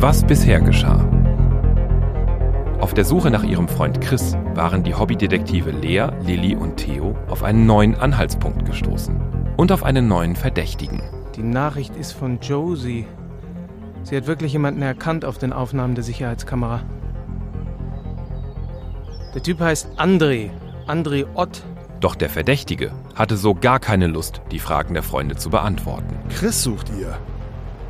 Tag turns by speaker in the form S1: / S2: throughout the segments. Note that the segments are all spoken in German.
S1: Was bisher geschah. Auf der Suche nach ihrem Freund Chris waren die Hobbydetektive Lea, Lilly und Theo auf einen neuen Anhaltspunkt gestoßen und auf einen neuen Verdächtigen.
S2: Die Nachricht ist von Josie. Sie hat wirklich jemanden erkannt auf den Aufnahmen der Sicherheitskamera. Der Typ heißt André. André Ott.
S1: Doch der Verdächtige hatte so gar keine Lust, die Fragen der Freunde zu beantworten.
S3: Chris sucht ihr.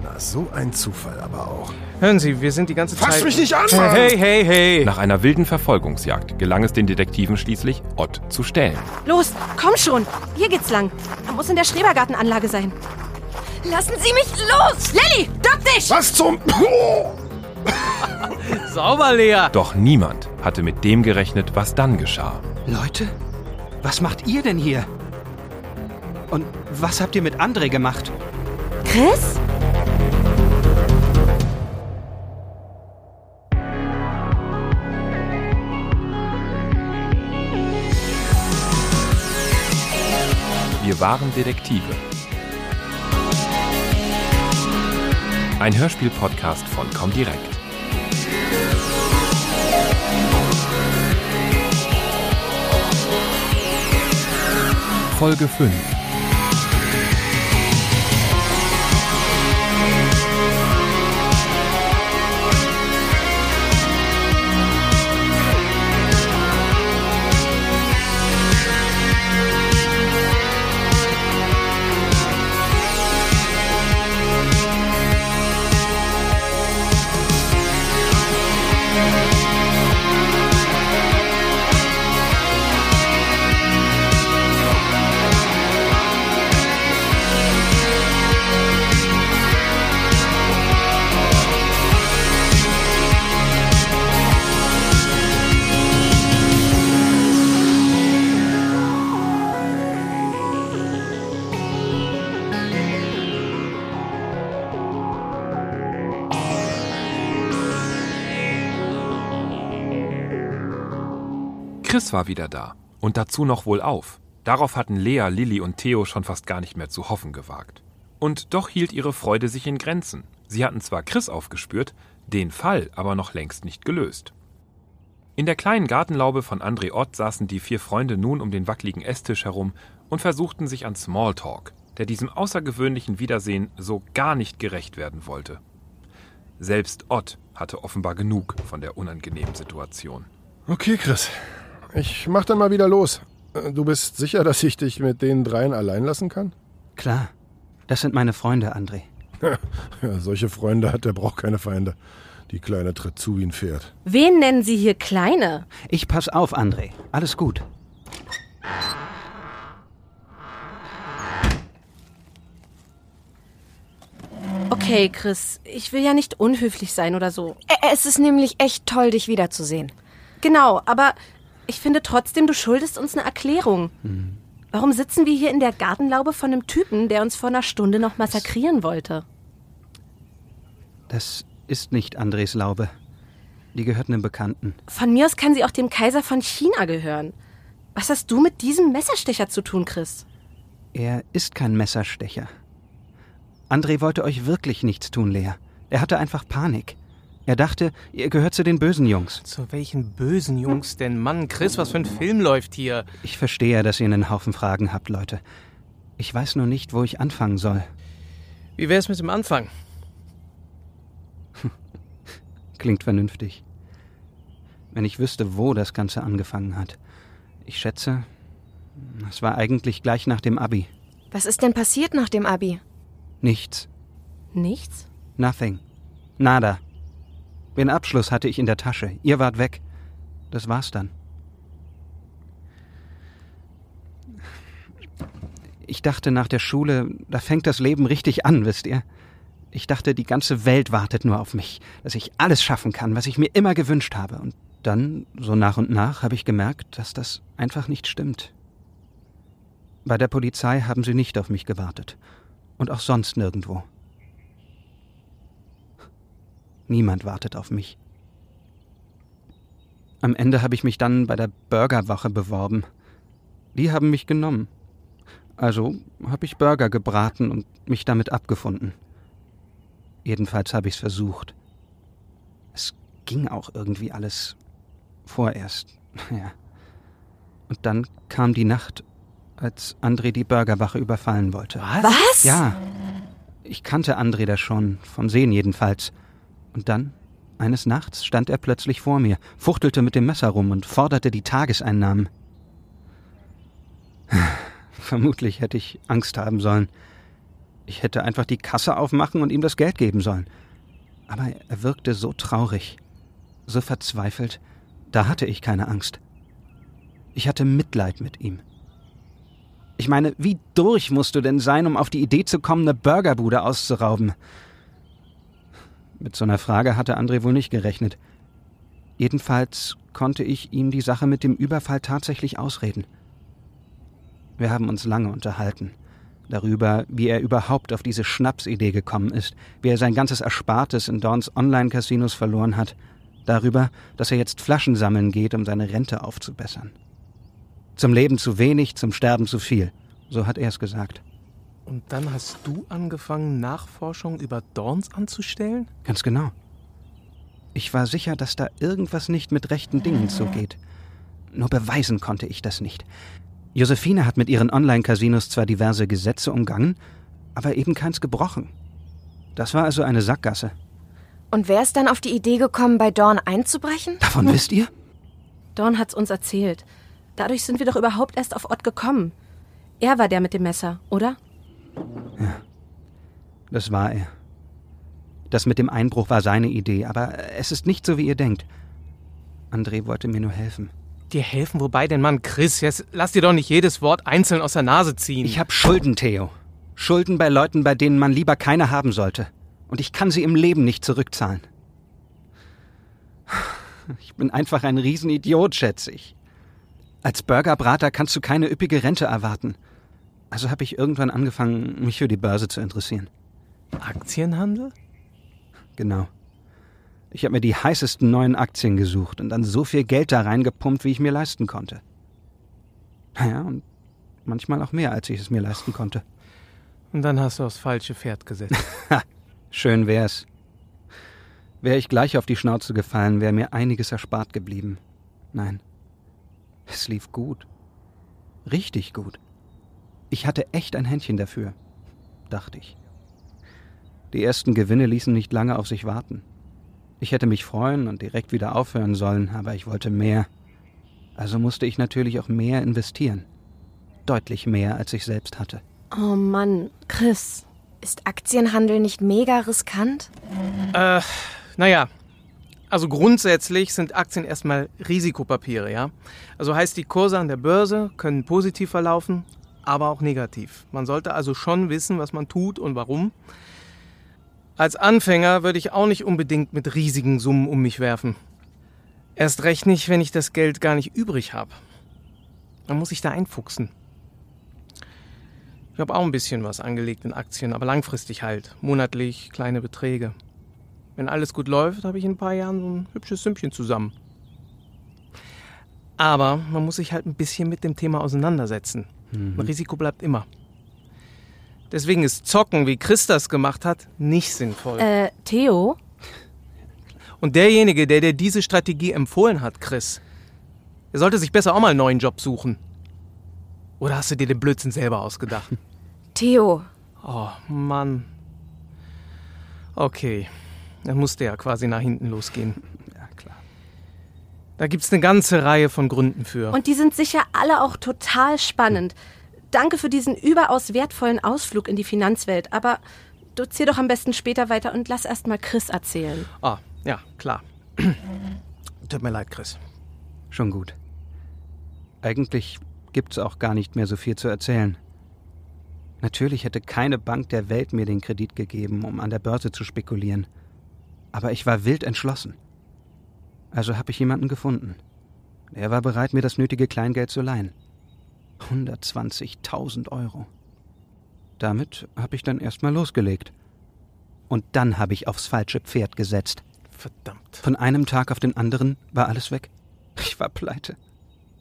S3: Na, so ein Zufall aber auch.
S2: Hören Sie, wir sind die ganze
S3: Fass
S2: Zeit.
S3: mich nicht an, Mann!
S2: Hey, hey, hey!
S1: Nach einer wilden Verfolgungsjagd gelang es den Detektiven schließlich, Ott zu stellen.
S4: Los, komm schon. Hier geht's lang. Er muss in der Schrebergartenanlage sein. Lassen Sie mich los! Lilly, duck dich!
S3: Was zum...
S2: Sauber, Lea!
S1: Doch niemand hatte mit dem gerechnet, was dann geschah.
S5: Leute, was macht ihr denn hier? Und was habt ihr mit André gemacht?
S4: Chris?
S1: Wir waren Detektive. Ein Hörspiel-Podcast von Comdirect. Folge 5. Chris war wieder da. Und dazu noch wohlauf. Darauf hatten Lea, Lilly und Theo schon fast gar nicht mehr zu hoffen gewagt. Und doch hielt ihre Freude sich in Grenzen. Sie hatten zwar Chris aufgespürt, den Fall aber noch längst nicht gelöst. In der kleinen Gartenlaube von André Ott saßen die vier Freunde nun um den wackeligen Esstisch herum und versuchten sich an Smalltalk, der diesem außergewöhnlichen Wiedersehen so gar nicht gerecht werden wollte. Selbst Ott hatte offenbar genug von der unangenehmen Situation.
S3: Okay, Chris. Ich mach dann mal wieder los. Äh, Du bist sicher, dass ich dich mit den dreien allein lassen kann?
S5: Klar, das sind meine Freunde, André.
S3: Ja, solche Freunde hat, der braucht keine Feinde. Die Kleine tritt zu wie ein Pferd.
S4: Wen nennen Sie hier Kleine?
S5: Ich pass auf, André. Alles gut.
S4: Okay, Chris, ich will ja nicht unhöflich sein oder so.
S6: Es ist nämlich echt toll, dich wiederzusehen.
S4: Genau, aber ich finde trotzdem, du schuldest uns eine Erklärung. Warum sitzen wir hier in der Gartenlaube von einem Typen, der uns vor einer Stunde noch massakrieren wollte?
S5: Das ist nicht Andres Laube. Die gehört einem Bekannten.
S4: Von mir aus kann sie auch dem Kaiser von China gehören. Was hast du mit diesem Messerstecher zu tun, Chris?
S5: Er ist kein Messerstecher. André wollte euch wirklich nichts tun, Lea. Er hatte einfach Panik. Er dachte, ihr gehört zu den bösen Jungs.
S2: Zu welchen bösen Jungs denn? Mann, Chris, was für ein Film läuft hier?
S5: Ich verstehe, dass ihr einen Haufen Fragen habt, Leute. Ich weiß nur nicht, wo ich anfangen soll.
S2: Wie wär's mit dem Anfang?
S5: Klingt vernünftig. Wenn ich wüsste, wo das Ganze angefangen hat. Ich schätze, es war eigentlich gleich nach dem Abi.
S6: Was ist denn passiert nach dem Abi?
S5: Nichts.
S4: Nichts?
S5: Nothing. Nada. Den Abschluss hatte ich in der Tasche. Ihr wart weg. Das war's dann. Ich dachte nach der Schule, da fängt das Leben richtig an, wisst ihr? Ich dachte, die ganze Welt wartet nur auf mich, dass ich alles schaffen kann, was ich mir immer gewünscht habe. Und dann, so nach und nach, habe ich gemerkt, dass das einfach nicht stimmt. Bei der Polizei haben sie nicht auf mich gewartet. Und auch sonst nirgendwo. Niemand wartet auf mich. Am Ende habe ich mich dann bei der Burgerwache beworben. Die haben mich genommen. Also habe ich Burger gebraten und mich damit abgefunden. Jedenfalls habe ich es versucht. ging auch irgendwie alles. Vorerst, ja. Und dann kam die Nacht, als André die Burgerwache überfallen wollte.
S4: Was?
S5: Ja. Ich kannte André da schon, vom Sehen jedenfalls. Und dann, eines Nachts, stand er plötzlich vor mir, fuchtelte mit dem Messer rum und forderte die Tageseinnahmen. Vermutlich hätte ich Angst haben sollen. Ich hätte einfach die Kasse aufmachen und ihm das Geld geben sollen. Aber er wirkte so traurig, so verzweifelt, da hatte ich keine Angst. Ich hatte Mitleid mit ihm. Ich meine, wie durch musst du denn sein, um auf die Idee zu kommen, eine Burgerbude auszurauben? Mit so einer Frage hatte André wohl nicht gerechnet. Jedenfalls konnte ich ihm die Sache mit dem Überfall tatsächlich ausreden. Wir haben uns lange unterhalten. Darüber, wie er überhaupt auf diese Schnapsidee gekommen ist, wie er sein ganzes Erspartes in Dorns Online-Casinos verloren hat. Darüber, dass er jetzt Flaschen sammeln geht, um seine Rente aufzubessern. Zum Leben zu wenig, zum Sterben zu viel. So hat er es gesagt.
S2: Und dann hast du angefangen, Nachforschungen über Dorns anzustellen?
S5: Ganz genau. Ich war sicher, dass da irgendwas nicht mit rechten Dingen zugeht. Nur beweisen konnte ich das nicht. Josephine hat mit ihren Online-Casinos zwar diverse Gesetze umgangen, aber eben keins gebrochen. Das war also eine Sackgasse.
S6: Und wer ist dann auf die Idee gekommen, bei Dorn einzubrechen?
S5: Davon wisst ihr?
S4: Dorn hat's uns erzählt. Dadurch sind wir doch überhaupt erst auf Ott gekommen. Er war der mit dem Messer, oder?
S5: Das war er. Das mit dem Einbruch war seine Idee, aber es ist nicht so, wie ihr denkt. André wollte mir nur helfen.
S2: Dir helfen, wobei denn Mann, Chris, jetzt lass dir doch nicht jedes Wort einzeln aus der Nase ziehen.
S5: Ich habe Schulden, Theo. Schulden bei Leuten, bei denen man lieber keine haben sollte. Und ich kann sie im Leben nicht zurückzahlen. Ich bin einfach ein Riesenidiot, schätze ich. Als Burgerbrater kannst du keine üppige Rente erwarten. Also habe ich irgendwann angefangen, mich für die Börse zu interessieren.
S2: Aktienhandel?
S5: Genau. Ich habe mir die heißesten neuen Aktien gesucht und dann so viel Geld da reingepumpt, wie ich mir leisten konnte. Naja, und manchmal auch mehr, als ich es mir leisten konnte.
S2: Und dann hast du aufs falsche Pferd gesetzt.
S5: Schön wär's. Wäre ich gleich auf die Schnauze gefallen, wäre mir einiges erspart geblieben. Nein. Es lief gut. Richtig gut. Ich hatte echt ein Händchen dafür, dachte ich. Die ersten Gewinne ließen nicht lange auf sich warten. Ich hätte mich freuen und direkt wieder aufhören sollen, aber ich wollte mehr. Also musste ich natürlich auch mehr investieren. Deutlich mehr, als ich selbst hatte.
S4: Oh Mann, Chris.
S6: Ist Aktienhandel nicht mega riskant?
S2: Äh, naja. Also grundsätzlich sind Aktien erstmal Risikopapiere, ja? Also heißt, die Kurse an der Börse können positiv verlaufen, aber auch negativ. Man sollte also schon wissen, was man tut und warum. Als Anfänger würde ich auch nicht unbedingt mit riesigen Summen um mich werfen. Erst recht nicht, wenn ich das Geld gar nicht übrig habe. Man muss sich da einfuchsen. Ich habe auch ein bisschen was angelegt in Aktien, aber langfristig halt. Monatlich kleine Beträge. Wenn alles gut läuft, habe ich in ein paar Jahren so ein hübsches Sümmchen zusammen. Aber man muss sich halt ein bisschen mit dem Thema auseinandersetzen. Ein Risiko bleibt immer. Deswegen ist Zocken, wie Chris das gemacht hat, nicht sinnvoll.
S4: Äh, Theo?
S2: Und derjenige, der dir diese Strategie empfohlen hat, Chris, der sollte sich besser auch mal einen neuen Job suchen. Oder hast du dir den Blödsinn selber ausgedacht?
S6: Theo,
S2: Oh, Mann. Okay, dann musste ja quasi nach hinten losgehen. Da gibt's eine ganze Reihe von Gründen für.
S4: Und die sind sicher alle auch total spannend. Danke für diesen überaus wertvollen Ausflug in die Finanzwelt, aber du zieh doch am besten später weiter und lass erst mal Chris erzählen.
S2: Ah, ja, klar. Tut mir leid, Chris.
S5: Schon gut. Eigentlich gibt's auch gar nicht mehr so viel zu erzählen. Natürlich hätte keine Bank der Welt mir den Kredit gegeben, um an der Börse zu spekulieren. Aber ich war wild entschlossen. Also habe ich jemanden gefunden. Er war bereit, mir das nötige Kleingeld zu leihen. 120.000 Euro. Damit habe ich dann erstmal losgelegt. Und dann habe ich aufs falsche Pferd gesetzt.
S2: Verdammt.
S5: Von einem Tag auf den anderen war alles weg. Ich war pleite.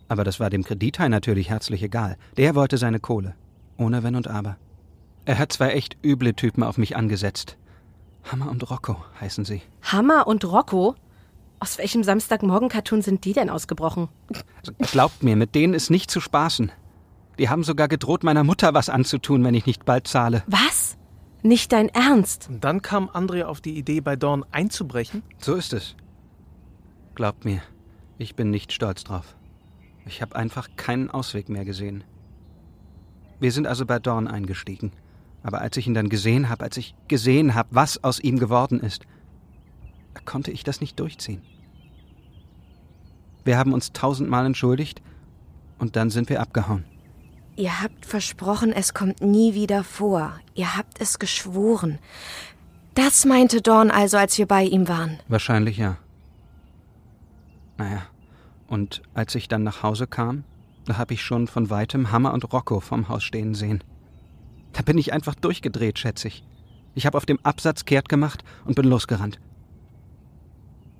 S5: Aber das war dem Kredithai natürlich herzlich egal. Der wollte seine Kohle. Ohne Wenn und Aber. Er hat zwei echt üble Typen auf mich angesetzt. Hammer und Rocco heißen sie.
S4: Hammer und Rocco? Aus welchem Samstagmorgen-Cartoon sind die denn ausgebrochen?
S5: Glaubt mir, mit denen ist nicht zu spaßen. Die haben sogar gedroht, meiner Mutter was anzutun, wenn ich nicht bald zahle.
S4: Was? Nicht dein Ernst?
S2: Und dann kam André auf die Idee, bei Dorn einzubrechen?
S5: So ist es. Glaubt mir, ich bin nicht stolz drauf. Ich habe einfach keinen Ausweg mehr gesehen. Wir sind also bei Dorn eingestiegen. Aber als ich ihn dann gesehen habe, als ich gesehen habe, was aus ihm geworden ist, konnte ich das nicht durchziehen. Wir haben uns tausendmal entschuldigt und dann sind wir abgehauen.
S6: Ihr habt versprochen, es kommt nie wieder vor. Ihr habt es geschworen. Das meinte Dorn also, als wir bei ihm waren.
S5: Wahrscheinlich ja. Naja, und als ich dann nach Hause kam, da habe ich schon von weitem Hammer und Rocco vom Haus stehen sehen. Da bin ich einfach durchgedreht, schätze ich. Ich habe auf dem Absatz kehrt gemacht und bin losgerannt.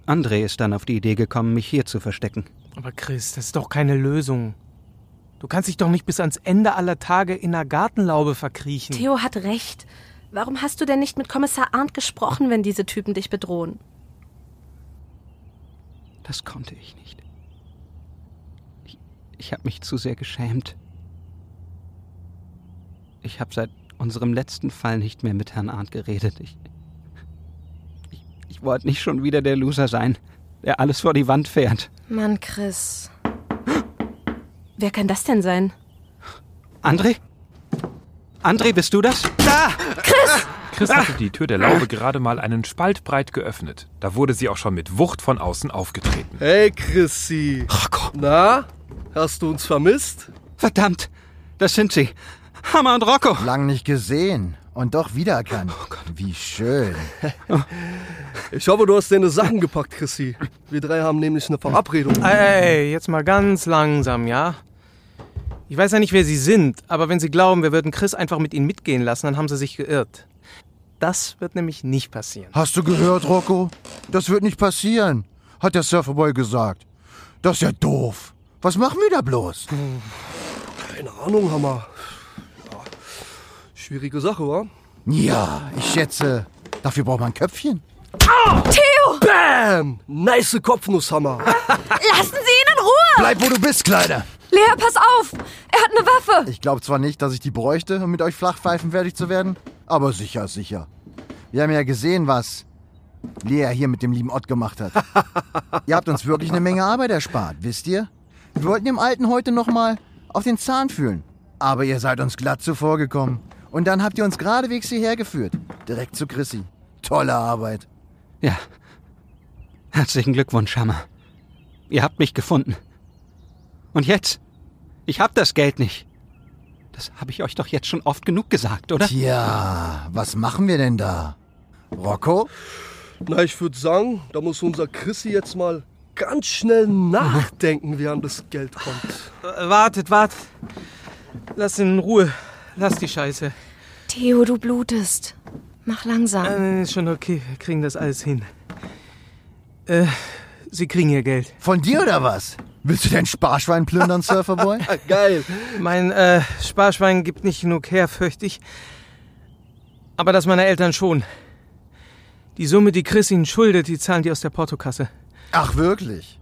S5: André ist dann auf die Idee gekommen, mich hier zu verstecken.
S2: Aber Chris, das ist doch keine Lösung. Du kannst dich doch nicht bis ans Ende aller Tage in einer Gartenlaube verkriechen.
S4: Theo hat recht. Warum hast du denn nicht mit Kommissar Arndt gesprochen, wenn diese Typen dich bedrohen?
S5: Das konnte ich nicht. Ich, ich habe mich zu sehr geschämt. Ich habe seit unserem letzten Fall nicht mehr mit Herrn Arndt geredet. Ich, ich, wollte nicht schon wieder der Loser sein, der alles vor die Wand fährt.
S6: Mann, Chris.
S4: Wer kann das denn sein?
S5: André? André, bist du das? Da!
S4: Chris!
S1: Chris hatte die Tür der Laube gerade mal einen Spalt breit geöffnet. Da wurde sie auch schon mit Wucht von außen aufgetreten.
S7: Hey, Chrissy.
S5: Rocco.
S7: Na, hast du uns vermisst?
S5: Verdammt! Das sind sie. Hammer und Rocco.
S8: Lang nicht gesehen und doch wiedererkannt. Oh Gott. Wie schön.
S7: Ich hoffe, du hast deine Sachen gepackt, Chrissy. Wir drei haben nämlich eine Verabredung.
S2: Ey, jetzt mal ganz langsam, ja? Ich weiß ja nicht, wer Sie sind, aber wenn Sie glauben, wir würden Chris einfach mit Ihnen mitgehen lassen, dann haben Sie sich geirrt. Das wird nämlich nicht passieren.
S8: Hast du gehört, Rocco? Das wird nicht passieren, hat der Surferboy gesagt. Das ist ja doof. Was machen wir da bloß?
S7: Keine Ahnung, Hammer. Ja, schwierige Sache, wa?
S8: Ja, ich schätze, dafür braucht man ein Köpfchen.
S6: Theo!
S7: Bam! Nice Kopfnusshammer.
S6: Lassen Sie ihn in Ruhe!
S8: Bleib, wo du bist, Kleiner.
S6: Lea, pass auf! Er hat eine Waffe!
S8: Ich glaube zwar nicht, dass ich die bräuchte, um mit euch Flachpfeifen fertig zu werden, aber sicher, sicher. Wir haben ja gesehen, was Lea hier mit dem lieben Ott gemacht hat. ihr habt uns wirklich eine Menge Arbeit erspart, wisst ihr? Wir wollten dem Alten heute nochmal auf den Zahn fühlen. Aber ihr seid uns glatt zuvorgekommen. Und dann habt ihr uns geradewegs hierher geführt. Direkt zu Chrissy. Tolle Arbeit.
S5: Ja. Herzlichen Glückwunsch, Hammer. Ihr habt mich gefunden. Und jetzt? Ich hab das Geld nicht. Das habe ich euch doch jetzt schon oft genug gesagt, oder?
S8: Tja, was machen wir denn da? Rocco?
S7: Na, ich würde sagen, da muss unser Chrissy jetzt mal ganz schnell nachdenken, wie an das Geld kommt.
S2: Wartet, wartet. Lass ihn in Ruhe. Lass die Scheiße.
S6: Theo, du blutest. Mach langsam.
S2: Äh, ist schon okay. Wir kriegen das alles hin. Äh, Sie kriegen Ihr Geld.
S8: Von dir oder was? Willst du dein Sparschwein plündern, Surferboy?
S7: Geil.
S2: Mein äh, Sparschwein gibt nicht genug her, fürchte ich. Aber das meiner Eltern schon. Die Summe, die Chris ihnen schuldet, die zahlen die aus der Portokasse.
S8: Ach, wirklich?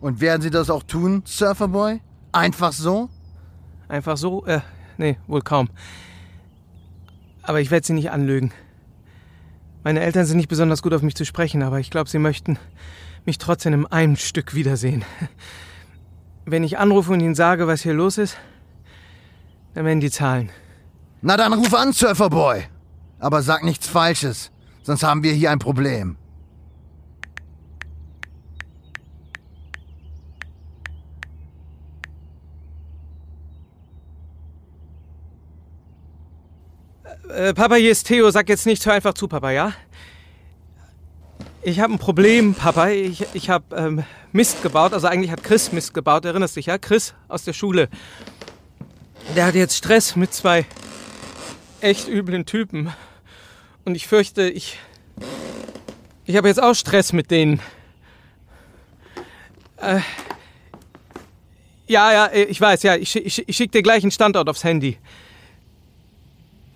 S8: Und werden sie das auch tun, Surferboy? Einfach so?
S2: Einfach so? Äh, nee, wohl kaum. Aber ich werde sie nicht anlügen. Meine Eltern sind nicht besonders gut auf mich zu sprechen, aber ich glaube, sie möchten mich trotzdem in einem Stück wiedersehen. Wenn ich anrufe und ihnen sage, was hier los ist, dann werden die zahlen.
S8: Na dann ruf an, Surferboy. Aber sag nichts Falsches, sonst haben wir hier ein Problem.
S2: Äh, Papa, hier ist Theo. Sag jetzt nicht, hör einfach zu, Papa, ja? Ich habe ein Problem, Papa. Ich, ich habe ähm, Mist gebaut. Also eigentlich hat Chris Mist gebaut. Erinnerst dich, ja? Chris aus der Schule. Der hat jetzt Stress mit zwei echt üblen Typen. Und ich fürchte, ich... Ich habe jetzt auch Stress mit denen. Äh, ja, ja, ich weiß, ja. Ich, ich, ich schicke dir gleich einen Standort aufs Handy.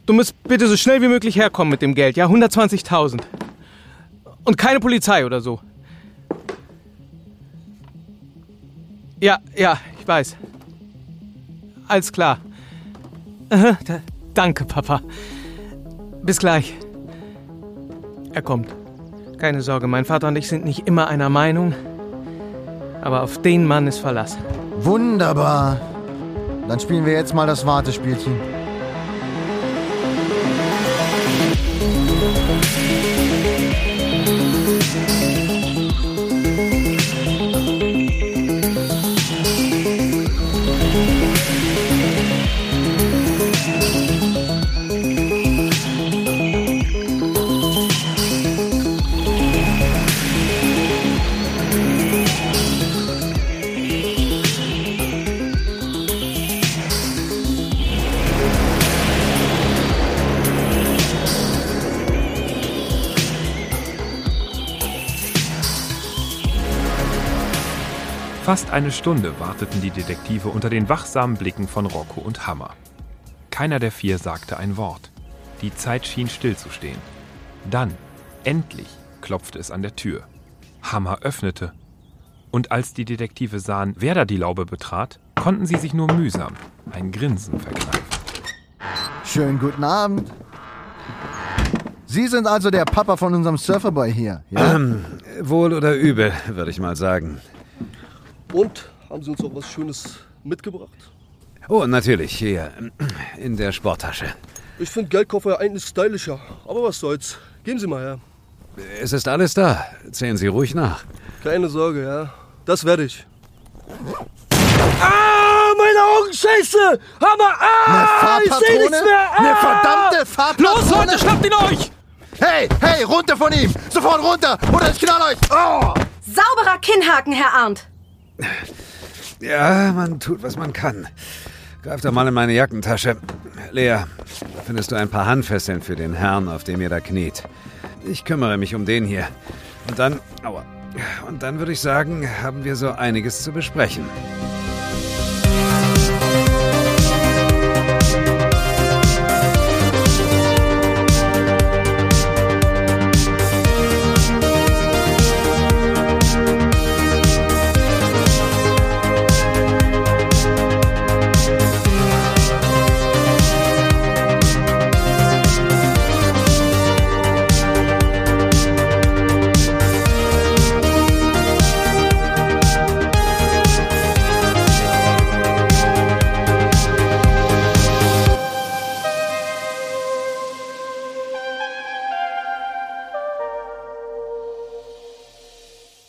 S2: Du musst bitte so schnell wie möglich herkommen mit dem Geld, ja? 120.000. Und keine Polizei oder so. Ja, ja, ich weiß. Alles klar. Äh, da- Danke, Papa. Bis gleich. Er kommt. Keine Sorge, mein Vater und ich sind nicht immer einer Meinung. Aber auf den Mann ist Verlass.
S8: Wunderbar. Dann spielen wir jetzt mal das Wartespielchen.
S1: Fast eine Stunde warteten die Detektive unter den wachsamen Blicken von Rocco und Hammer. Keiner der vier sagte ein Wort. Die Zeit schien stillzustehen. Dann, endlich, klopfte es an der Tür. Hammer öffnete. Und als die Detektive sahen, wer da die Laube betrat, konnten sie sich nur mühsam ein Grinsen verkneifen.
S8: Schönen guten Abend. Sie sind also der Papa von unserem Surferboy hier, ja?
S9: Ähm, wohl oder übel, würde ich mal sagen.
S7: Und haben Sie uns auch was Schönes mitgebracht?
S9: Oh, natürlich, hier, in der Sporttasche.
S7: Ich finde Geldkoffer ja eigentlich stylischer. Aber was soll's. Geben Sie mal her.
S9: Es ist alles da. Zählen Sie ruhig nach.
S7: Keine Sorge, ja. Das werde ich. Ah, meine Augen, Scheiße! Hammer! Ah,
S8: Eine
S7: ich sehe nichts mehr! Ah!
S8: Eine verdammte Fahrpatrone?
S2: Los, Leute, schnappt ihn euch!
S8: Hey, hey, runter von ihm! Sofort runter! Oder ich knall euch! Oh!
S4: Sauberer Kinnhaken, Herr Arndt.
S9: Ja, man tut, was man kann. Greif doch mal in meine Jackentasche. Lea, findest du ein paar Handfesseln für den Herrn, auf dem ihr da kniet. Ich kümmere mich um den hier. Und dann, aua. Und dann würde ich sagen, haben wir so einiges zu besprechen.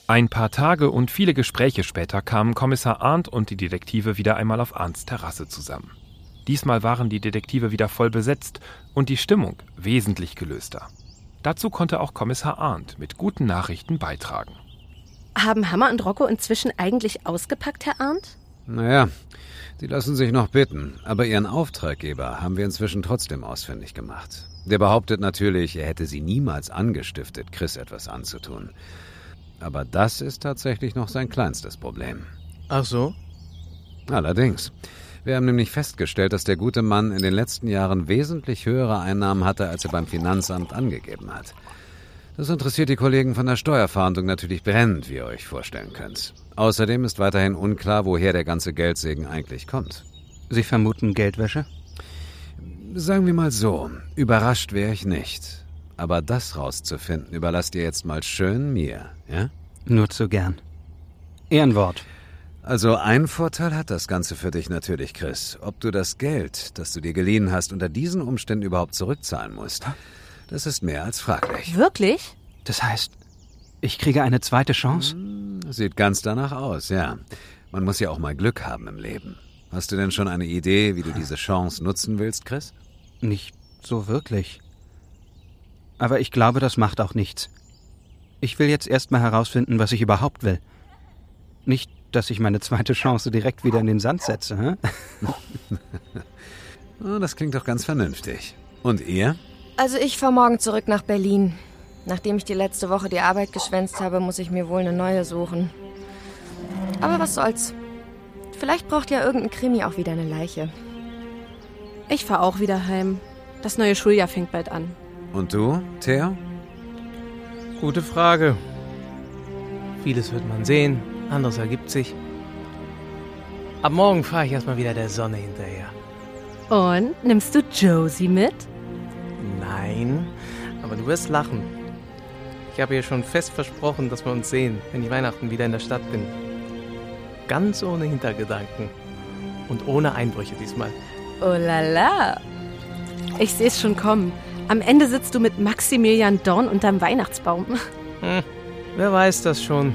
S1: Ein paar Tage und viele Gespräche später kamen Kommissar Arndt und die Detektive wieder einmal auf Arndts Terrasse zusammen. Diesmal waren die Detektive wieder voll besetzt und die Stimmung wesentlich gelöster. Dazu konnte auch Kommissar Arndt mit guten Nachrichten beitragen.
S4: Haben Hammer und Rocco inzwischen eigentlich ausgepackt, Herr Arndt?
S9: Naja, die lassen sich noch bitten, aber ihren Auftraggeber haben wir inzwischen trotzdem ausfindig gemacht. Der behauptet natürlich, er hätte sie niemals angestiftet, Chris etwas anzutun. Aber das ist tatsächlich noch sein kleinstes Problem.
S2: Ach so?
S9: Allerdings. Wir haben nämlich festgestellt, dass der gute Mann in den letzten Jahren wesentlich höhere Einnahmen hatte, als er beim Finanzamt angegeben hat. Das interessiert die Kollegen von der Steuerfahndung natürlich brennend, wie ihr euch vorstellen könnt. Außerdem ist weiterhin unklar, woher der ganze Geldsegen eigentlich kommt.
S5: Sie vermuten Geldwäsche?
S9: Sagen wir mal so, überrascht wäre ich nicht. Aber das rauszufinden, überlasst ihr jetzt mal schön mir, ja?
S5: Nur zu gern. Ehrenwort.
S9: Also ein Vorteil hat das Ganze für dich natürlich, Chris. Ob du das Geld, das du dir geliehen hast, unter diesen Umständen überhaupt zurückzahlen musst, das ist mehr als fraglich.
S4: Wirklich?
S5: Das heißt, ich kriege eine zweite Chance?
S9: Sieht ganz danach aus, ja. Man muss ja auch mal Glück haben im Leben. Hast du denn schon eine Idee, wie du diese Chance nutzen willst, Chris?
S5: Nicht so wirklich. Aber ich glaube, das macht auch nichts. Ich will jetzt erst mal herausfinden, was ich überhaupt will. Nicht, dass ich meine zweite Chance direkt wieder in den Sand setze, hä?
S9: Oh, das klingt doch ganz vernünftig. Und ihr?
S6: Also ich fahre morgen zurück nach Berlin. Nachdem ich die letzte Woche die Arbeit geschwänzt habe, muss ich mir wohl eine neue suchen. Aber was soll's. Vielleicht braucht ja irgendein Krimi auch wieder eine Leiche.
S4: Ich fahre auch wieder heim. Das neue Schuljahr fängt bald an.
S9: Und du, Theo?
S2: Gute Frage. Vieles wird man sehen, anderes ergibt sich. Ab morgen fahre ich erstmal wieder der Sonne hinterher.
S4: Und nimmst du Josie mit?
S2: Nein, aber du wirst lachen. Ich habe ihr schon fest versprochen, dass wir uns sehen, wenn ich Weihnachten wieder in der Stadt bin. Ganz ohne Hintergedanken. Und ohne Einbrüche diesmal.
S4: Oh la la. Ich sehe es schon kommen. Am Ende sitzt du mit Maximilian Dorn unterm Weihnachtsbaum.
S2: Hm, wer weiß das schon.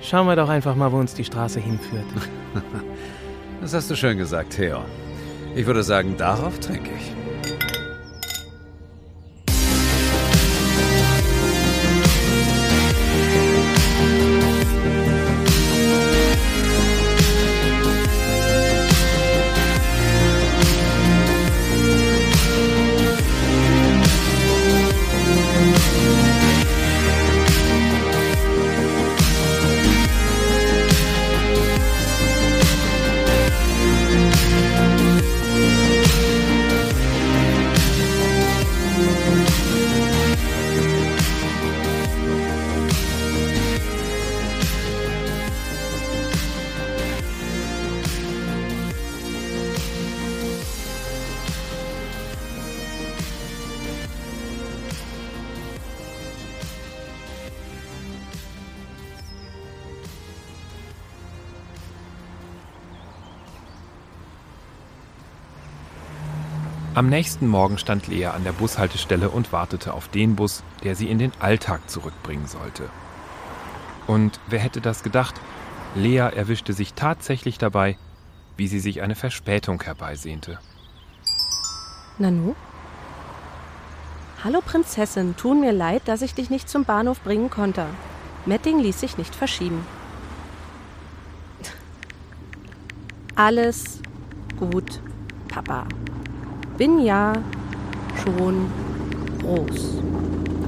S2: Schauen wir doch einfach mal, wo uns die Straße hinführt.
S9: Das hast du schön gesagt, Theo. Ich würde sagen, darauf trinke ich.
S1: Am nächsten Morgen stand Lea an der Bushaltestelle und wartete auf den Bus, der sie in den Alltag zurückbringen sollte. Und wer hätte das gedacht? Lea erwischte sich tatsächlich dabei, wie sie sich eine Verspätung herbeisehnte.
S4: Nanu? Hallo Prinzessin, tun mir leid, dass ich dich nicht zum Bahnhof bringen konnte. Metting ließ sich nicht verschieben. Alles gut, Papa. Bin ja schon groß.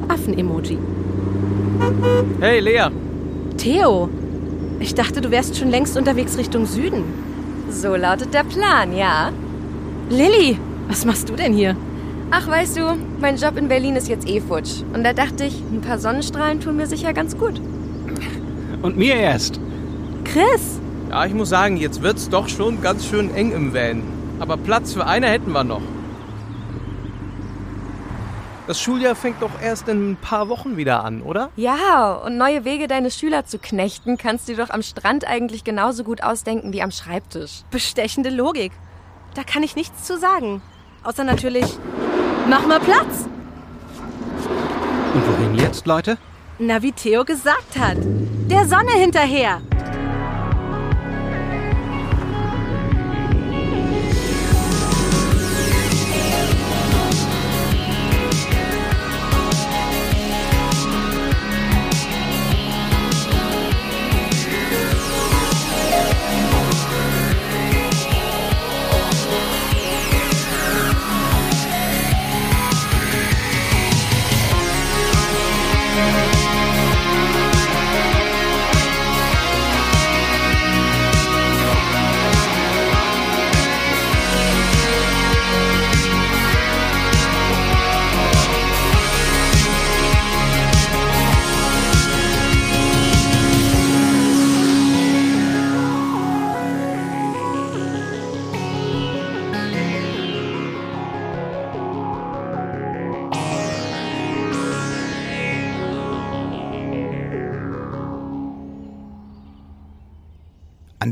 S4: Affen-Emoji.
S2: Hey, Lea!
S4: Theo, ich dachte, du wärst schon längst unterwegs Richtung Süden.
S6: So lautet der Plan, ja.
S4: Lilly, was machst du denn hier?
S6: Ach, weißt du, mein Job in Berlin ist jetzt eh futsch. Und da dachte ich, ein paar Sonnenstrahlen tun mir sicher ganz gut.
S5: Und mir erst.
S4: Chris!
S2: Ja, ich muss sagen, jetzt wird's doch schon ganz schön eng im Van. Aber Platz für eine hätten wir noch. Das Schuljahr fängt doch erst in ein paar Wochen wieder an, oder?
S6: Ja, und neue Wege, deine Schüler zu knechten, kannst du doch am Strand eigentlich genauso gut ausdenken wie am Schreibtisch.
S4: Bestechende Logik. Da kann ich nichts zu sagen. Außer natürlich, mach mal Platz.
S5: Und wohin jetzt, Leute?
S4: Na, wie Theo gesagt hat. Der Sonne hinterher.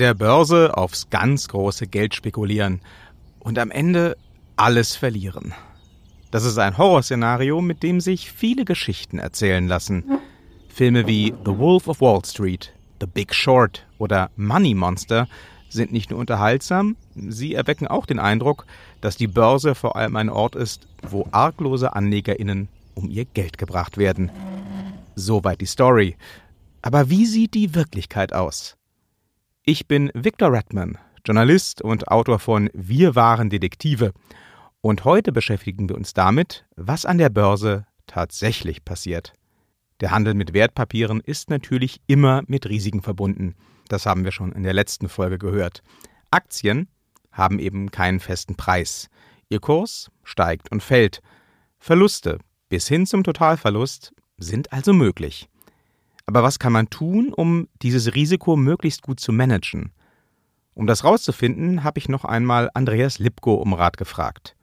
S10: Der Börse aufs ganz große Geld spekulieren und am Ende alles verlieren. Das ist ein Horrorszenario, mit dem sich viele Geschichten erzählen lassen. Filme wie The Wolf of Wall Street, The Big Short oder Money Monster sind nicht nur unterhaltsam, sie erwecken auch den Eindruck, dass die Börse vor allem ein Ort ist, wo arglose AnlegerInnen um ihr Geld gebracht werden. Soweit die Story. Aber wie sieht die Wirklichkeit aus? Ich bin Victor Redman, Journalist und Autor von Wir waren Detektive. Und heute beschäftigen wir uns damit, was an der Börse tatsächlich passiert. Der Handel mit Wertpapieren ist natürlich immer mit Risiken verbunden. Das haben wir schon in der letzten Folge gehört. Aktien haben eben keinen festen Preis. Ihr Kurs steigt und fällt. Verluste bis hin zum Totalverlust sind also möglich. Aber was kann man tun, um dieses Risiko möglichst gut zu managen? Um das rauszufinden, habe ich noch einmal Andreas Lipko um Rat gefragt.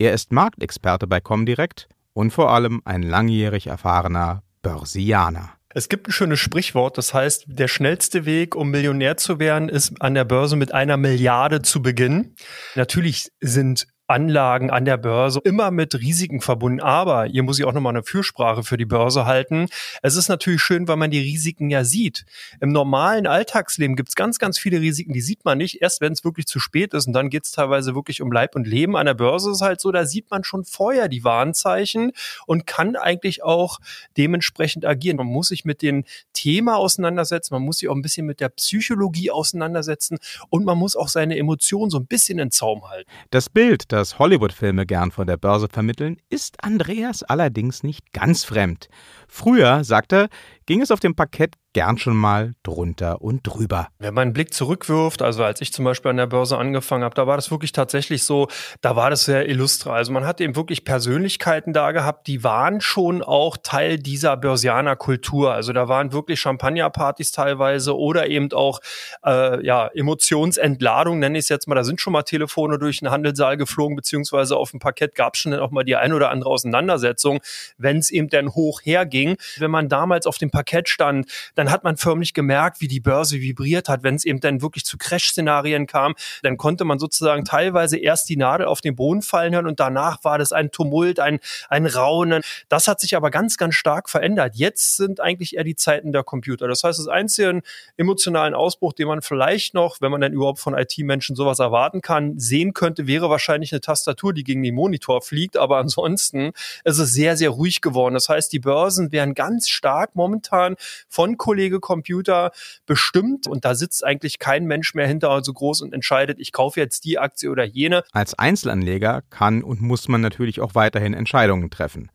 S10: Er ist Marktexperte bei Comdirect und vor allem ein langjährig erfahrener Börsianer.
S11: Es gibt ein schönes Sprichwort, das heißt, der schnellste Weg, um Millionär zu werden, ist an der Börse mit einer Milliarde zu beginnen. Natürlich sind Anlagen an der Börse immer mit Risiken verbunden. Aber hier muss ich auch nochmal eine Fürsprache für die Börse halten. Es ist natürlich schön, weil man die Risiken ja sieht. Im normalen Alltagsleben gibt es ganz, ganz viele Risiken, die sieht man nicht, erst wenn es wirklich zu spät ist. Und dann geht es teilweise wirklich um Leib und Leben. An der Börse ist halt so, da sieht man schon vorher die Warnzeichen und kann eigentlich auch dementsprechend agieren. Man muss sich mit dem Thema auseinandersetzen, man muss sich auch ein bisschen mit der Psychologie auseinandersetzen und man muss auch seine Emotionen so ein bisschen in Zaum halten.
S10: Das Bild, das das Hollywood-Filme gern von der Börse vermitteln, ist Andreas allerdings nicht ganz fremd. Früher, sagt er, ging es auf dem Parkett gern schon mal drunter und drüber.
S11: Wenn man einen Blick zurückwirft, also als ich zum Beispiel an der Börse angefangen habe, da war das wirklich tatsächlich so, da war das sehr illustre. Also man hatte eben wirklich Persönlichkeiten da gehabt, die waren schon auch Teil dieser Börsianer-Kultur. Also da waren wirklich Champagnerpartys teilweise oder eben auch äh, ja, Emotionsentladung, nenne ich es jetzt mal. Da sind schon mal Telefone durch den Handelssaal geflogen, beziehungsweise auf dem Parkett gab es schon auch mal die ein oder andere Auseinandersetzung, wenn es eben dann hoch herging. Wenn man damals auf dem Parkett stand, dann hat man förmlich gemerkt, wie die Börse vibriert hat. Wenn es eben dann wirklich zu Crash-Szenarien kam, dann konnte man sozusagen teilweise erst die Nadel auf den Boden fallen hören und danach war das ein Tumult, ein, ein Raunen. Das hat sich aber ganz, ganz stark verändert. Jetzt sind eigentlich eher die Zeiten der Computer. Das heißt, das einzige emotionalen Ausbruch, den man vielleicht noch, wenn man dann überhaupt von IT-Menschen sowas erwarten kann, sehen könnte, wäre wahrscheinlich eine Tastatur, die gegen den Monitor fliegt. Aber ansonsten ist es sehr, sehr ruhig geworden. Das heißt, die Börsen werden ganz stark momentan von Kollege Computer bestimmt und da sitzt eigentlich kein Mensch mehr hinter so groß und entscheidet, ich kaufe jetzt die Aktie oder jene.
S10: Als Einzelanleger kann und muss man natürlich auch weiterhin Entscheidungen treffen.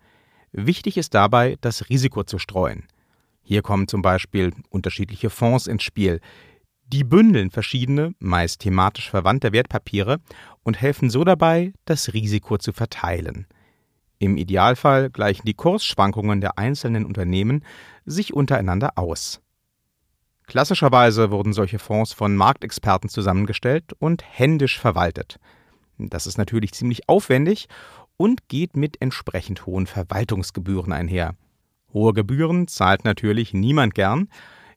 S10: Wichtig ist dabei, das Risiko zu streuen. Hier kommen zum Beispiel unterschiedliche Fonds ins Spiel. Die bündeln verschiedene, meist thematisch verwandte Wertpapiere und helfen so dabei, das Risiko zu verteilen. Im Idealfall gleichen die Kursschwankungen der einzelnen Unternehmen sich untereinander aus. Klassischerweise wurden solche Fonds von Marktexperten zusammengestellt und händisch verwaltet. Das ist natürlich ziemlich aufwendig und geht mit entsprechend hohen Verwaltungsgebühren einher. Hohe Gebühren zahlt natürlich niemand gern.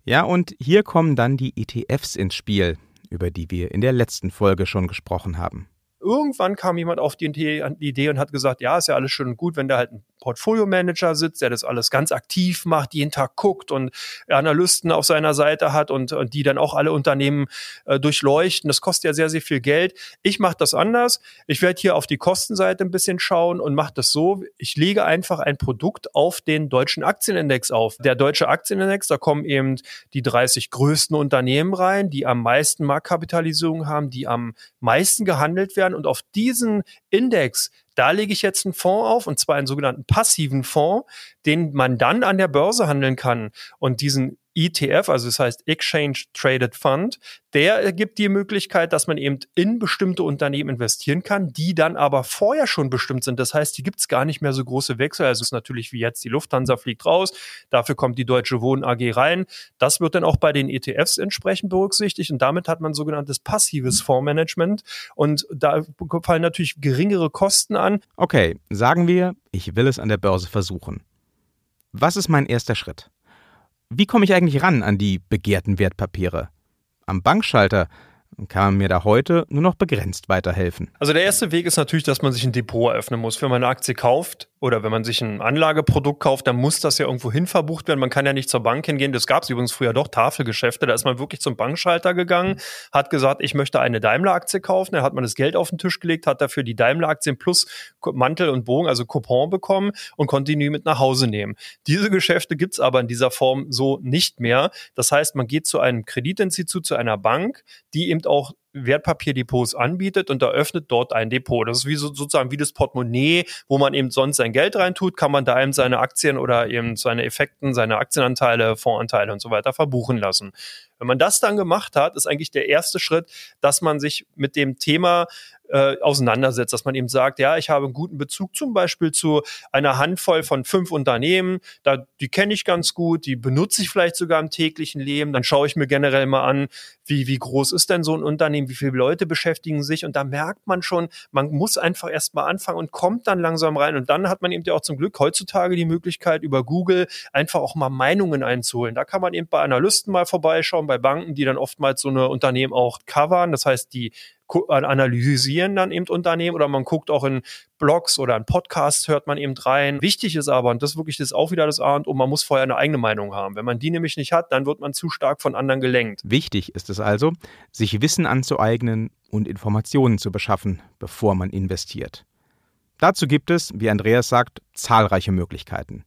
S10: Ja, und hier kommen dann die ETFs ins Spiel, über die wir in der letzten Folge schon gesprochen haben
S11: irgendwann kam jemand auf die Idee und hat gesagt, ja, ist ja alles schön und gut, wenn da halt ein Portfolio-Manager sitzt, der das alles ganz aktiv macht, jeden Tag guckt und Analysten auf seiner Seite hat und, und die dann auch alle Unternehmen äh, durchleuchten. Das kostet ja sehr, sehr viel Geld. Ich mache das anders. Ich werde hier auf die Kostenseite ein bisschen schauen und mache das so. Ich lege einfach ein Produkt auf den deutschen Aktienindex auf. Der deutsche Aktienindex, da kommen eben die 30 größten Unternehmen rein, die am meisten Marktkapitalisierung haben, die am meisten gehandelt werden und auf diesen Index, da lege ich jetzt einen Fonds auf, und zwar einen sogenannten passiven Fonds, den man dann an der Börse handeln kann. Und diesen ETF, also das heißt Exchange Traded Fund, der gibt die Möglichkeit, dass man eben in bestimmte Unternehmen investieren kann, die dann aber vorher schon bestimmt sind. Das heißt, die gibt es gar nicht mehr so große Wechsel. Also es ist natürlich wie jetzt, die Lufthansa fliegt raus, dafür kommt die Deutsche Wohnen AG rein. Das wird dann auch bei den ETFs entsprechend berücksichtigt und damit hat man sogenanntes passives Fondsmanagement und da fallen natürlich geringere Kosten an.
S10: Okay, sagen wir, ich will es an der Börse versuchen. Was ist mein erster Schritt? Wie komme ich eigentlich ran an die begehrten Wertpapiere? Am Bankschalter kann man mir da heute nur noch begrenzt weiterhelfen.
S11: Also der erste Weg ist natürlich, dass man sich ein Depot eröffnen muss. Wenn man eine Aktie kauft oder wenn man sich ein Anlageprodukt kauft, dann muss das ja irgendwo hin verbucht werden. Man kann ja nicht zur Bank hingehen. Das gab es übrigens früher doch, Tafelgeschäfte. Da ist man wirklich zum Bankschalter gegangen, hat gesagt, ich möchte eine Daimler-Aktie kaufen. Da hat man das Geld auf den Tisch gelegt, hat dafür die Daimler-Aktien plus Mantel und Bogen, also Coupon bekommen und konnte die mit nach Hause nehmen. Diese Geschäfte gibt's aber in dieser Form so nicht mehr. Das heißt, man geht zu einem Kreditinstitut, zu einer Bank, die eben auch Wertpapierdepots anbietet und eröffnet dort ein Depot. Das ist wie so, sozusagen wie das Portemonnaie, wo man eben sonst sein Geld reintut, kann man da eben seine Aktien oder eben seine Effekten, seine Aktienanteile, Fondsanteile und so weiter verbuchen lassen. Wenn man das dann gemacht hat, ist eigentlich der erste Schritt, dass man sich mit dem Thema äh, auseinandersetzt, dass man eben sagt, ja, ich habe einen guten Bezug zum Beispiel zu einer Handvoll von fünf Unternehmen, da, die kenne ich ganz gut, die benutze ich vielleicht sogar im täglichen Leben, dann schaue ich mir generell mal an, wie, wie groß ist denn so ein Unternehmen, wie viele Leute beschäftigen sich und da merkt man schon, man muss einfach erst mal anfangen und kommt dann langsam rein und dann hat man eben ja auch zum Glück heutzutage die Möglichkeit über Google einfach auch mal Meinungen einzuholen. Da kann man eben bei Analysten mal vorbeischauen, bei Banken, die dann oftmals so eine Unternehmen auch covern, das heißt, die analysieren dann eben Unternehmen oder man guckt auch in Blogs oder in Podcasts hört man eben rein. Wichtig ist aber, und das wirklich ist auch wieder das A und O, man muss vorher eine eigene Meinung haben. Wenn man die nämlich nicht hat, dann wird man zu stark von anderen gelenkt.
S10: Wichtig ist es also, sich Wissen anzueignen und Informationen zu beschaffen, bevor man investiert. Dazu gibt es, wie Andreas sagt, zahlreiche Möglichkeiten.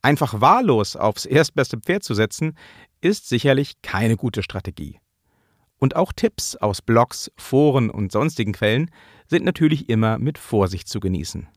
S10: Einfach wahllos aufs erstbeste Pferd zu setzen, ist sicherlich keine gute Strategie. Und auch Tipps aus Blogs, Foren und sonstigen Quellen sind natürlich immer mit Vorsicht zu genießen.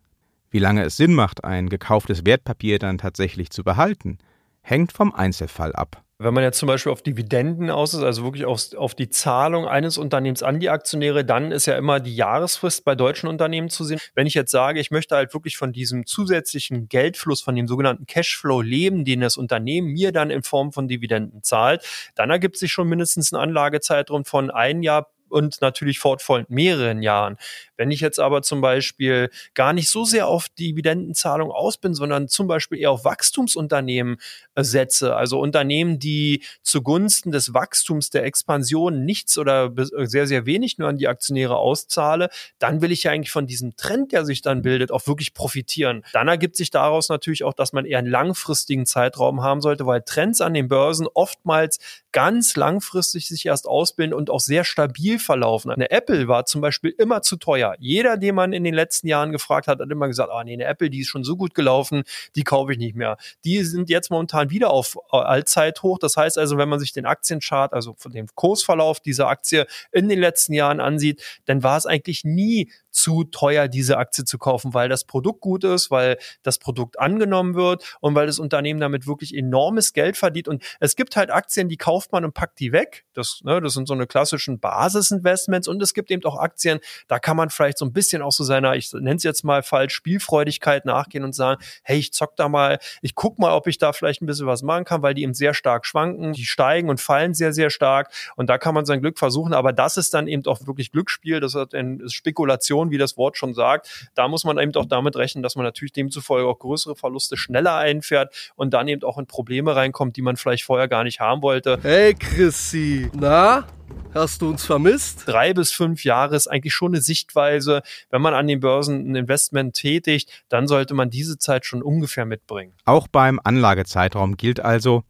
S10: Wie lange es Sinn macht, ein gekauftes Wertpapier dann tatsächlich zu behalten, hängt vom Einzelfall ab.
S11: Wenn man jetzt zum Beispiel auf Dividenden aus ist, also wirklich auf, auf die Zahlung eines Unternehmens an die Aktionäre, dann ist ja immer die Jahresfrist bei deutschen Unternehmen zu sehen. Wenn ich jetzt sage, ich möchte halt wirklich von diesem zusätzlichen Geldfluss, von dem sogenannten Cashflow leben, den das Unternehmen mir dann in Form von Dividenden zahlt, dann ergibt sich schon mindestens ein Anlagezeitraum von ein Jahr und natürlich fortfolgend mehreren Jahren. Wenn ich jetzt aber zum Beispiel gar nicht so sehr auf Dividendenzahlung aus bin, sondern zum Beispiel eher auf Wachstumsunternehmen äh, setze, also Unternehmen, die zugunsten des Wachstums der Expansion nichts oder äh, sehr, sehr wenig nur an die Aktionäre auszahle, dann will ich ja eigentlich von diesem Trend, der sich dann bildet, auch wirklich profitieren. Dann ergibt sich daraus natürlich auch, dass man eher einen langfristigen Zeitraum haben sollte, weil Trends an den Börsen oftmals ganz langfristig sich erst ausbilden und auch sehr stabil verlaufen. Eine Apple war zum Beispiel immer zu teuer. Jeder, den man in den letzten Jahren gefragt hat, hat immer gesagt, ah nee, eine Apple, die ist schon so gut gelaufen, die kaufe ich nicht mehr. Die sind jetzt momentan wieder auf äh, Allzeithoch. Das heißt also, wenn man sich den Aktienchart, also den Kursverlauf dieser Aktie in den letzten Jahren ansieht, dann war es eigentlich nie zu teuer, diese Aktie zu kaufen, weil das Produkt gut ist, weil das Produkt angenommen wird und weil das Unternehmen damit wirklich enormes Geld verdient. Und es gibt halt Aktien, die kauft man und packt die weg. Das, ne, das sind so eine klassischen Basisinvestments. Und es gibt eben auch Aktien, da kann man vielleicht so ein bisschen auch so seiner, ich nenne es jetzt mal falsch, Spielfreudigkeit nachgehen und sagen, hey, ich zock da mal, ich guck mal, ob ich da vielleicht ein bisschen was machen kann, weil die eben sehr stark schwanken, die steigen und fallen sehr, sehr stark. Und da kann man sein Glück versuchen. Aber das ist dann eben auch wirklich Glücksspiel. Das ist Spekulation Spekulation, wie das Wort schon sagt. Da muss man eben auch damit rechnen, dass man natürlich demzufolge auch größere Verluste schneller einfährt und dann eben auch in Probleme reinkommt, die man vielleicht vorher gar nicht haben wollte.
S7: Hey Chrissy, na? Hast du uns vermisst?
S11: Drei bis fünf Jahre ist eigentlich schon eine Sichtweise. Wenn man an den Börsen ein Investment tätigt, dann sollte man diese Zeit schon ungefähr mitbringen.
S10: Auch beim Anlagezeitraum gilt also,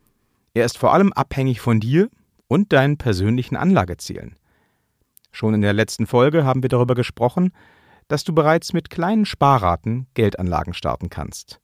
S10: er ist vor allem abhängig von dir und deinen persönlichen Anlagezielen. Schon in der letzten Folge haben wir darüber gesprochen, dass du bereits mit kleinen Sparraten Geldanlagen starten kannst.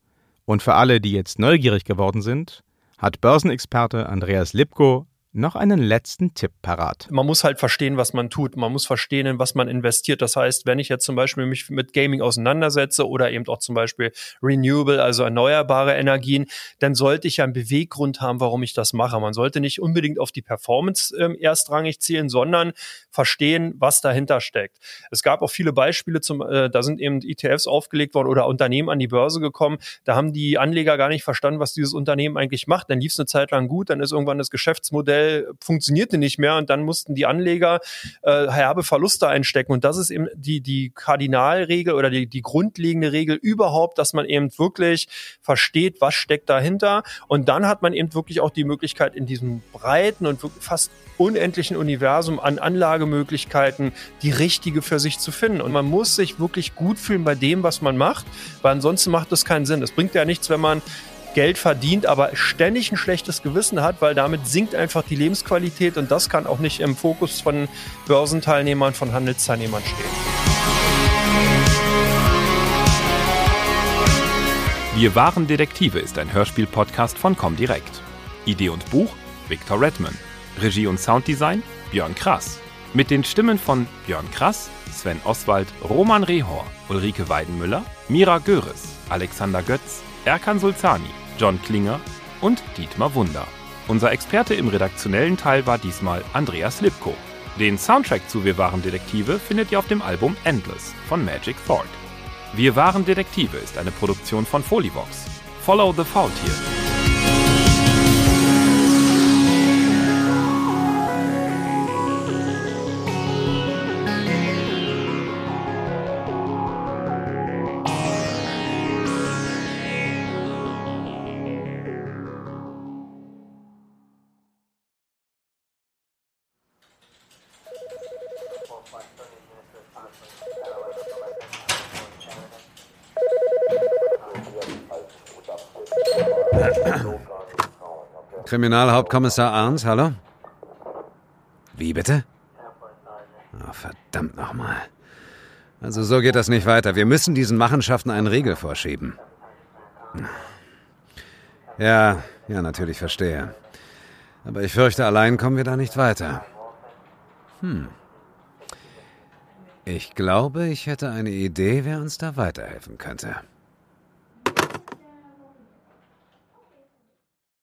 S10: Und für alle, die jetzt neugierig geworden sind, hat Börsenexperte Andreas Lipko noch einen letzten Tipp parat.
S11: Man muss halt verstehen, was man tut. Man muss verstehen, in was man investiert. Das heißt, wenn ich jetzt zum Beispiel mich mit Gaming auseinandersetze oder eben auch zum Beispiel Renewable, also erneuerbare Energien, dann sollte ich ja einen Beweggrund haben, warum ich das mache. Man sollte nicht unbedingt auf die Performance ähm, erstrangig zielen, sondern verstehen, was dahinter steckt. Es gab auch viele Beispiele, zum, äh, da sind eben ETFs aufgelegt worden oder Unternehmen an die Börse gekommen. Da haben die Anleger gar nicht verstanden, was dieses Unternehmen eigentlich macht. Dann lief es eine Zeit lang gut, dann ist irgendwann das Geschäftsmodell Geschäftsmodell funktionierte nicht mehr und dann mussten die Anleger äh, herbe Verluste einstecken. Und das ist eben die, die Kardinalregel oder die, die grundlegende Regel überhaupt, dass man eben wirklich versteht, was steckt dahinter. Und dann hat man eben wirklich auch die Möglichkeit, in diesem breiten und fast unendlichen Universum an Anlagemöglichkeiten die richtige für sich zu finden. Und man muss sich wirklich gut fühlen bei dem, was man macht, weil ansonsten macht das keinen Sinn. Es bringt ja nichts, wenn man Geld verdient, aber ständig ein schlechtes Gewissen hat, weil damit sinkt einfach die Lebensqualität und das kann auch nicht im Fokus von Börsenteilnehmern, von Handelsteilnehmern stehen.
S1: Wir waren Detektive ist ein Hörspiel-Podcast von Comdirect. Idee und Buch Victor Redman. Regie und Sounddesign Björn Krass. Mit den Stimmen von Björn Krass, Sven Oswald, Roman Rehor, Ulrike Weidenmüller, Mira Göres, Alexander Götz, Erkan Sulzani, John Klinger und Dietmar Wunder. Unser Experte im redaktionellen Teil war diesmal Andreas Lipko. Den Soundtrack zu Wir waren Detektive findet ihr auf dem Album Endless von Magic Thorpe. Wir waren Detektive ist eine Produktion von Folivox. Follow the Faultier.
S9: Kriminalhauptkommissar Arns, hallo? Wie bitte? Oh, verdammt nochmal. Also so geht das nicht weiter. Wir müssen diesen Machenschaften einen Riegel vorschieben. Ja, ja, natürlich verstehe. Aber ich fürchte, allein kommen wir da nicht weiter. Hm. Ich glaube, ich hätte eine Idee, wer uns da weiterhelfen könnte.